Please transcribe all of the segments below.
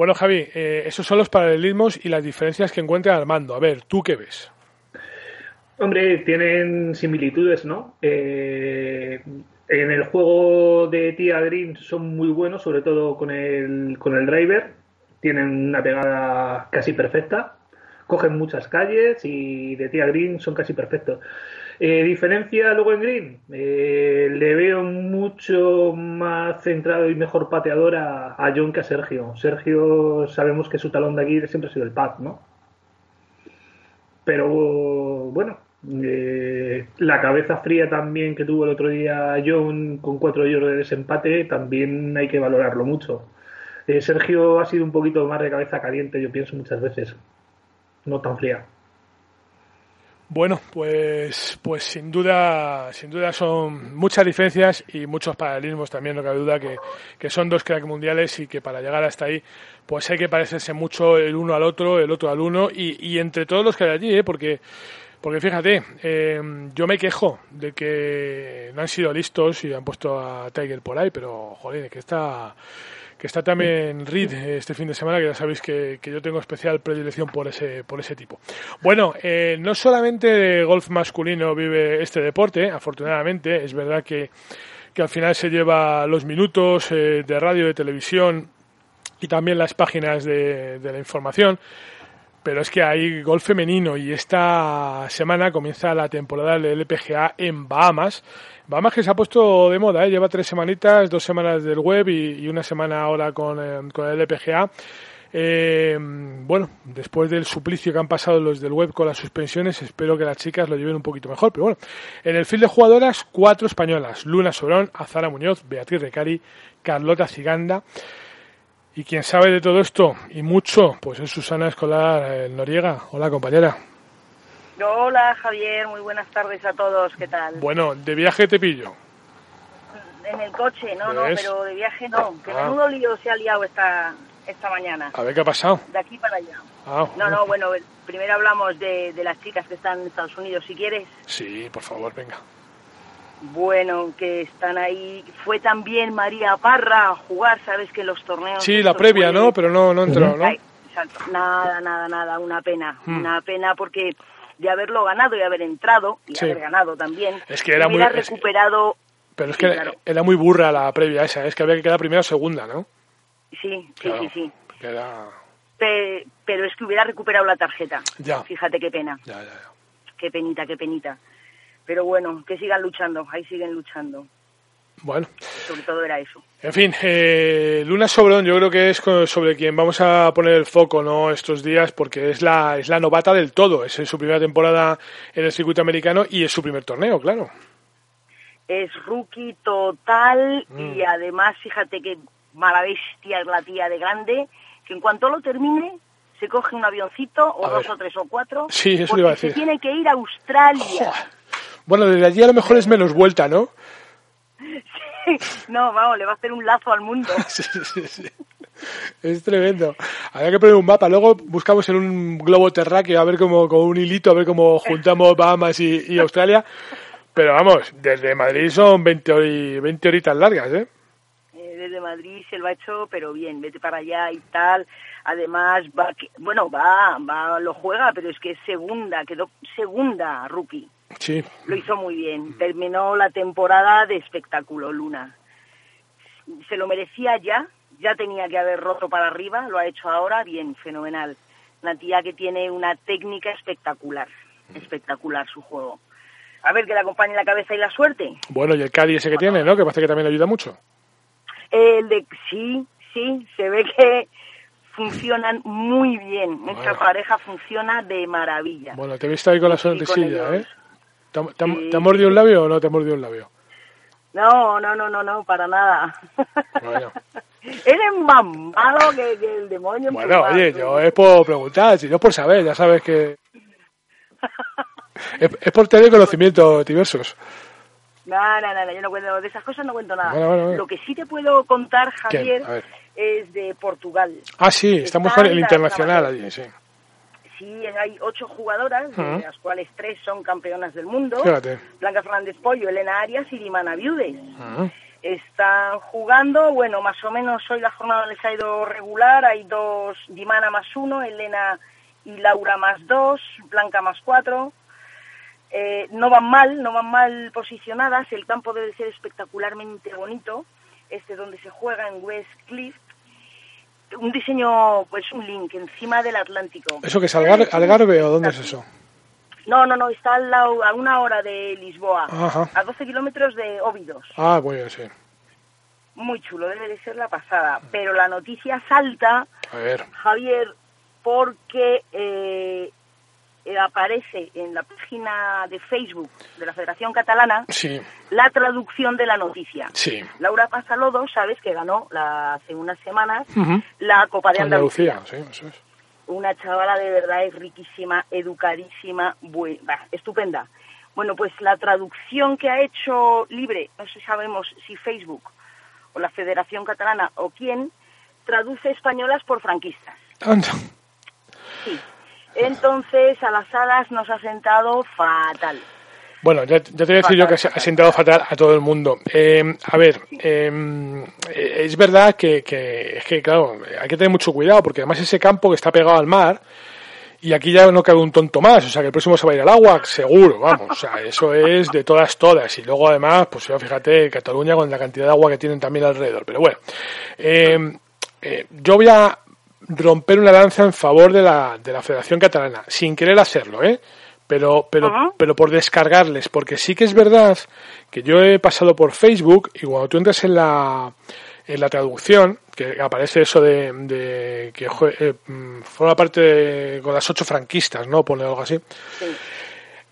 Bueno, Javi, eh, esos son los paralelismos y las diferencias que encuentra Armando. A ver, ¿tú qué ves? Hombre, tienen similitudes, ¿no? Eh, en el juego de Tia Green son muy buenos, sobre todo con el, con el driver. Tienen una pegada casi perfecta. Cogen muchas calles y de Tia Green son casi perfectos. Eh, diferencia luego en Green, eh, le veo mucho más centrado y mejor pateador a, John que a Sergio. Sergio sabemos que su talón de aquí siempre ha sido el pad, ¿no? Pero bueno, eh, la cabeza fría también que tuvo el otro día John con cuatro hoyos de desempate también hay que valorarlo mucho. Sergio ha sido un poquito más de cabeza caliente, yo pienso muchas veces, no tan fría. Bueno, pues, pues sin duda, sin duda son muchas diferencias y muchos paralelismos también, no cabe duda que, que son dos cracks mundiales y que para llegar hasta ahí, pues hay que parecerse mucho el uno al otro, el otro al uno y, y entre todos los que hay allí, ¿eh? porque porque fíjate, eh, yo me quejo de que no han sido listos y han puesto a Tiger por ahí, pero joder, que está que está también Reed este fin de semana, que ya sabéis que, yo tengo especial predilección por ese, por ese tipo. Bueno, eh, no solamente de golf masculino vive este deporte, afortunadamente, es verdad que, que al final se lleva los minutos eh, de radio, de televisión y también las páginas de, de la información, pero es que hay golf femenino y esta semana comienza la temporada del LPGA en Bahamas más que se ha puesto de moda, ¿eh? lleva tres semanitas, dos semanas del web y, una semana ahora con, eh, el LPGA. Eh, bueno, después del suplicio que han pasado los del web con las suspensiones, espero que las chicas lo lleven un poquito mejor. Pero bueno, en el fil de jugadoras, cuatro españolas: Luna Sobrón, Azara Muñoz, Beatriz Recari, Carlota Ciganda. Y quien sabe de todo esto y mucho, pues es Susana Escolar Noriega. Hola, compañera. Hola Javier, muy buenas tardes a todos, ¿qué tal? Bueno, ¿de viaje te pillo? En el coche, no, no, pero de viaje no, que ah. menudo lío se ha liado esta, esta mañana. A ver qué ha pasado. De aquí para allá. Ah, no, no, bueno, primero hablamos de, de las chicas que están en Estados Unidos, si quieres. Sí, por favor, venga. Bueno, que están ahí. Fue también María Parra a jugar, sabes que los torneos. Sí, la previa, ¿no? Pero no, no entró, ¿no? Nada, nada, nada, una pena. Hmm. Una pena porque de haberlo ganado y haber entrado y haber ganado también. Es que era muy recuperado. pero es que era muy burra la previa esa, es que había que quedar primera o segunda, ¿no? Sí, sí, sí, sí. pero es que hubiera recuperado la tarjeta. Ya. Fíjate qué pena. Ya, ya, ya. Qué penita, qué penita. Pero bueno, que sigan luchando, ahí siguen luchando. Bueno. Sobre todo era eso. En fin, eh, Luna Sobrón yo creo que es sobre quien vamos a poner el foco no estos días porque es la, es la novata del todo. Es su primera temporada en el circuito americano y es su primer torneo, claro. Es rookie total y mm. además fíjate que mala bestia es la tía de grande que en cuanto lo termine se coge un avioncito o dos o tres o cuatro. Sí, eso iba a decir. Se tiene que ir a Australia. Bueno, desde allí a lo mejor es menos vuelta, ¿no? no, vamos, le va a hacer un lazo al mundo. Es tremendo. Había que poner un mapa. Luego buscamos en un globo terráqueo a ver cómo, con un hilito, a ver cómo juntamos Bahamas y, Australia. Pero vamos, desde Madrid son 20, 20 horitas largas, ¿eh? ¿eh? Desde Madrid se lo ha hecho, pero bien, vete para allá y tal. Además, va, bueno, va, va, lo juega, pero es que es segunda, quedó segunda rookie. Sí. Lo hizo muy bien. Terminó la temporada de espectáculo, Luna. Se lo merecía ya, ya tenía que haber roto para arriba, lo ha hecho ahora, bien, fenomenal. Una tía que tiene una técnica espectacular, espectacular su juego. A ver, que le acompañe la cabeza y la suerte. Bueno, y el Cádiz ese que tiene, ¿no? Que parece que también le ayuda mucho. El de, sí, sí, se ve que funcionan muy bien. Nuestra pareja funciona de maravilla. Bueno, te he visto ahí con la sonrisilla, ¿eh? ¿Te, te, ha mordido un labio o no te ha mordido un labio? No, no, no, no, no, para nada. Bueno, Eres más malo que, que el demonio. en Bueno, oye, yo es por preguntar, si no es por saber, ya sabes que... Es, es por tener conocimientos diversos. No, no, no, yo no cuento de esas cosas, no cuento nada. Bueno, bueno. Lo que sí te puedo contar. Javier, es de Portugal. Ah, sí, estamos con el internacional allí, sí. Sí, hay ocho jugadoras, de las cuales tres son campeonas del mundo. Fíjate. Blanca Fernández Pollo, Elena Arias y Dimana Viudes. Ujú. Están jugando, bueno, más o menos hoy la jornada les ha ido regular, hay dos, Dimana más uno, Elena y Laura más dos, Blanca más cuatro. Eh, no van mal, no van mal posicionadas, el campo debe ser espectacularmente bonito, este donde se juega en West Cliff. Un diseño, pues un link encima del Atlántico. ¿Eso que es Algar- Algarve o dónde es eso? No, no, no, está al lado, a una hora de Lisboa, Ajá. a 12 kilómetros de Óbidos. Ah, bien, sí. Muy chulo, debe de ser la pasada. Pero la noticia salta, A ver. Javier, porque eh, eh, aparece en la página de Facebook de la Federación Catalana Sí, la traducción de la noticia. sí. Laura Pasalodo, sabes que ganó la- hace unas semanas la Copa de Andalucía. Andalucía, sí, eso es. Una chavala de verdad es riquísima, educadísima, bue- bah, estupenda. Bueno, pues la traducción que ha hecho Libre, no sé sabemos si Facebook o la Federación Catalana o quién, traduce españolas por franquistas. Anda. Sí. Entonces a las salas nos ha sentado fatal. Bueno, ya, ya te voy a decir yo que ha sentado fatal a todo el mundo. Eh, a ver, eh, es verdad que, que, es que, claro, hay que tener mucho cuidado porque además ese campo que está pegado al mar y aquí ya no cabe un tonto más, o sea que el próximo se va a ir al agua, seguro, vamos, o sea, eso es de todas, todas. Y luego además, pues yo fíjate, Cataluña con la cantidad de agua que tienen también alrededor. Pero bueno, eh, eh, yo voy a romper una lanza en favor de la, de la Federación Catalana, sin querer hacerlo, ¿eh? Pero, pero, pero por descargarles, porque sí que es verdad que yo he pasado por Facebook y cuando tú entras en la, en la traducción, que aparece eso de, de que eh, mm, forma parte de- con las ocho franquistas, ¿no? Pone algo así. Sí.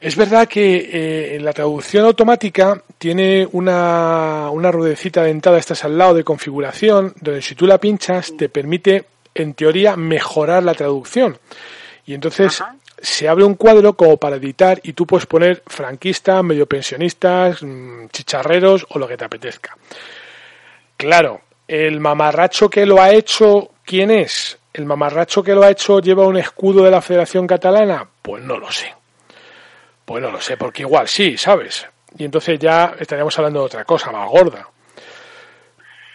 Es verdad que eh, la traducción automática tiene una, una ruedecita dentada, estás al lado de configuración, donde si tú la pinchas te permite, en teoría, mejorar la traducción. Y entonces Ajá. se abre un cuadro como para editar y tú puedes poner franquistas, medio pensionistas, mm, chicharreros o lo que te apetezca. Claro, el mamarracho que lo ha hecho, ¿quién es? ¿El mamarracho que lo ha hecho lleva un escudo de la Federación Catalana? Pues no lo sé. Pues no lo sé, porque igual sí, ¿sabes? Y entonces ya estaríamos hablando de otra cosa más gorda.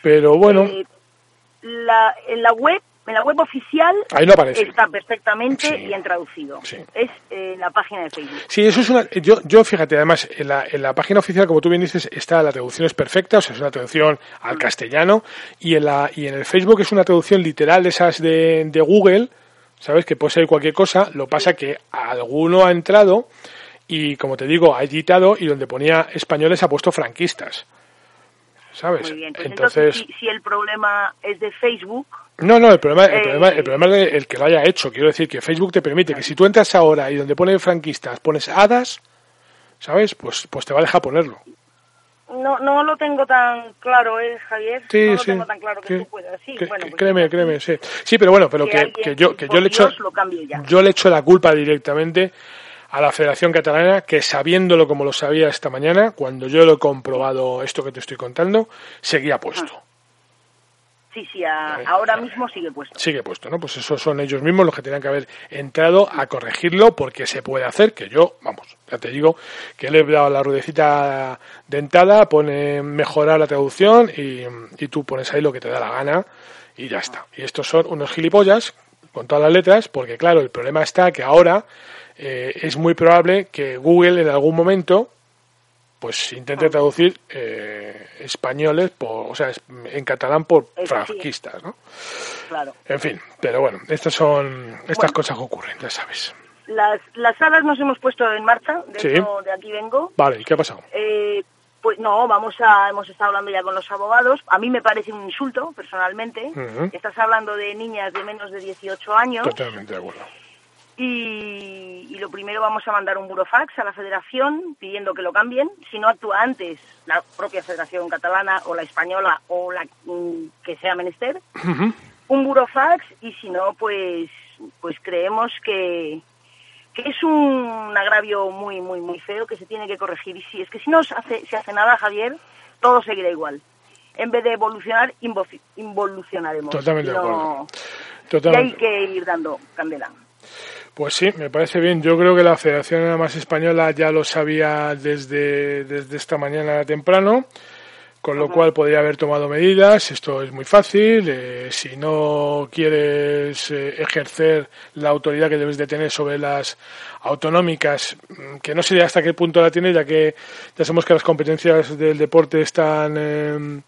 Pero bueno, Eh, la, en la web, en la web oficial ahí no aparece. está perfectamente Sí. bien traducido. Sí. Es eh, en la página de Facebook. Sí, eso es una. Yo, yo fíjate, además, en la, en la página oficial, como tú bien dices, está la traducción es perfecta, o sea, es una traducción al castellano, y en, la, y en el Facebook es una traducción literal de esas de, de Google, ¿sabes? Que puede ser cualquier cosa, lo pasa que alguno ha entrado y, como te digo, ha editado y donde ponía españoles ha puesto franquistas, ¿sabes? Muy bien. Pues entonces, entonces, si, si el problema es de Facebook, no, no, el problema, el Eh, problema, el problema es de- el que lo haya hecho. Quiero decir que Facebook te permite que si tú entras ahora y donde pone franquistas pones hadas, ¿sabes? Pues, pues te va a dejar ponerlo. no, no lo tengo tan claro, ¿eh, Javier? Sí, no lo sí. tengo tan claro que tú puedas. Sí, Que- bueno, pues créeme, créeme, sí. Sí, pero bueno, pero Que que, yo, que yo le echo, yo le echo la culpa directamente a la Federación Catalana, que sabiéndolo como lo sabía esta mañana, cuando yo lo he comprobado esto que te estoy contando, seguía puesto. Sí, sí, a- ahora mismo sigue puesto. sigue puesto, ¿no? Pues esos son ellos mismos los que tenían que haber entrado a corregirlo porque se puede hacer, que yo, vamos, ya te digo, que le he dado la ruedecita dentada, pone mejorar la traducción y, y tú pones ahí lo que te da la gana y ya está. Y estos son unos gilipollas con todas las letras porque, claro, el problema está que ahora eh, es muy probable que Google en algún momento pues intente traducir eh, españoles por, o sea, en catalán por franquistas, ¿no? Claro. En fin, pero bueno, estas son estas Bueno. cosas que ocurren, ya sabes. Las, las salas nos hemos puesto en marcha, de Sí. hecho, de aquí vengo. Vale, ¿y qué ha pasado? Eh, pues no, vamos a, hemos estado hablando ya con los abogados. A mí me parece un insulto, personalmente. Estás hablando de niñas de menos de 18 años. Totalmente de acuerdo. Y, y lo primero vamos a mandar un burofax a la federación pidiendo que lo cambien. Si no actúa antes la propia federación catalana o la española o la mm, que sea menester, un burofax y si no, pues, pues creemos que, que es un agravio muy, muy, muy feo que se tiene que corregir. Y si es que si no se hace, se hace nada, Javier, todo seguirá igual. En vez de evolucionar, invo- involucionaremos. Totalmente de acuerdo. Y hay que ir dando candela. Pues sí, me parece bien. Yo creo que la Federación Además Española ya lo sabía desde, desde esta mañana temprano, con lo cual podría haber tomado medidas. Esto es muy fácil. eh, si no quieres eh, ejercer la autoridad que debes de tener sobre las autonómicas, mm, que no sé hasta qué punto la tienes, ya que ya sabemos que las competencias del deporte están... em,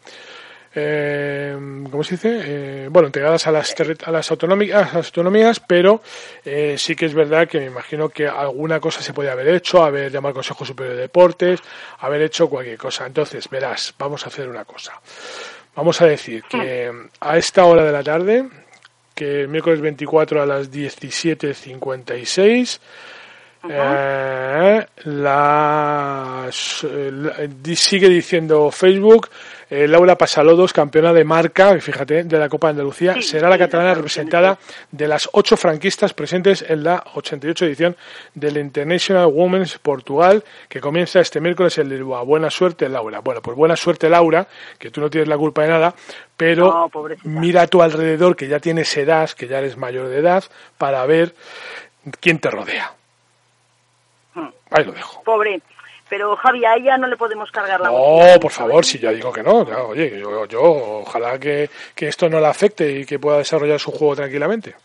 eh, ¿cómo se dice? Eh, bueno, integradas a las, a las, autonómicas, a las autonomías, pero eh, sí que es verdad que me imagino que alguna cosa se puede haber hecho, haber llamado al Consejo Superior de Deportes, haber hecho cualquier cosa. Entonces, verás, vamos a hacer una cosa. Vamos a decir que a esta hora de la tarde, que el miércoles 24 a las 17.56, eh, la, la- di- sigue diciendo Facebook eh, Laura Pasalodos, campeona de marca, fíjate, de la Copa de Andalucía, Sí, será la catalana la representada de las ocho franquistas presentes en la 88 edición del International Women's Portugal, que comienza este miércoles en Lisboa. Buena suerte, Laura. Bueno, pues buena suerte, Laura, que tú no tienes la culpa de nada, pero No, mira a tu alrededor, que ya tienes edad, que ya eres mayor de edad, para ver quién te rodea. Ahí lo dejo. Pobre. Pero Javi, a ella no le podemos cargar la No, por favor, si ya digo que no, ya, oye, yo, yo ojalá que, que esto no la afecte y que pueda desarrollar su juego tranquilamente.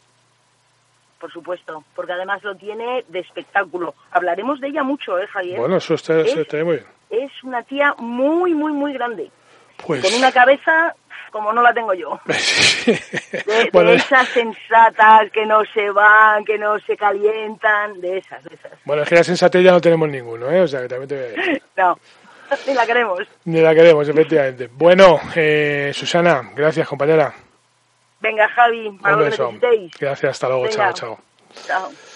Por supuesto, porque además lo tiene de espectáculo. Hablaremos de ella mucho, ¿eh, Javier? Bueno, eso está, eso Es- estaría muy bien. Es una tía muy, muy, muy grande. Pues, Con una cabeza como no la tengo yo. De, esas sensatas que no se van, que no se calientan, de esas, de esas. bueno, es que la sensatez ya no tenemos ninguno, ¿eh? O sea, que también te voy a decir. No, ni la queremos. Ni la queremos, efectivamente. Bueno, eh, Susana, gracias, compañera. Venga, Javi, Un beso. Gracias, hasta luego, Venga. chao, chao. Chao.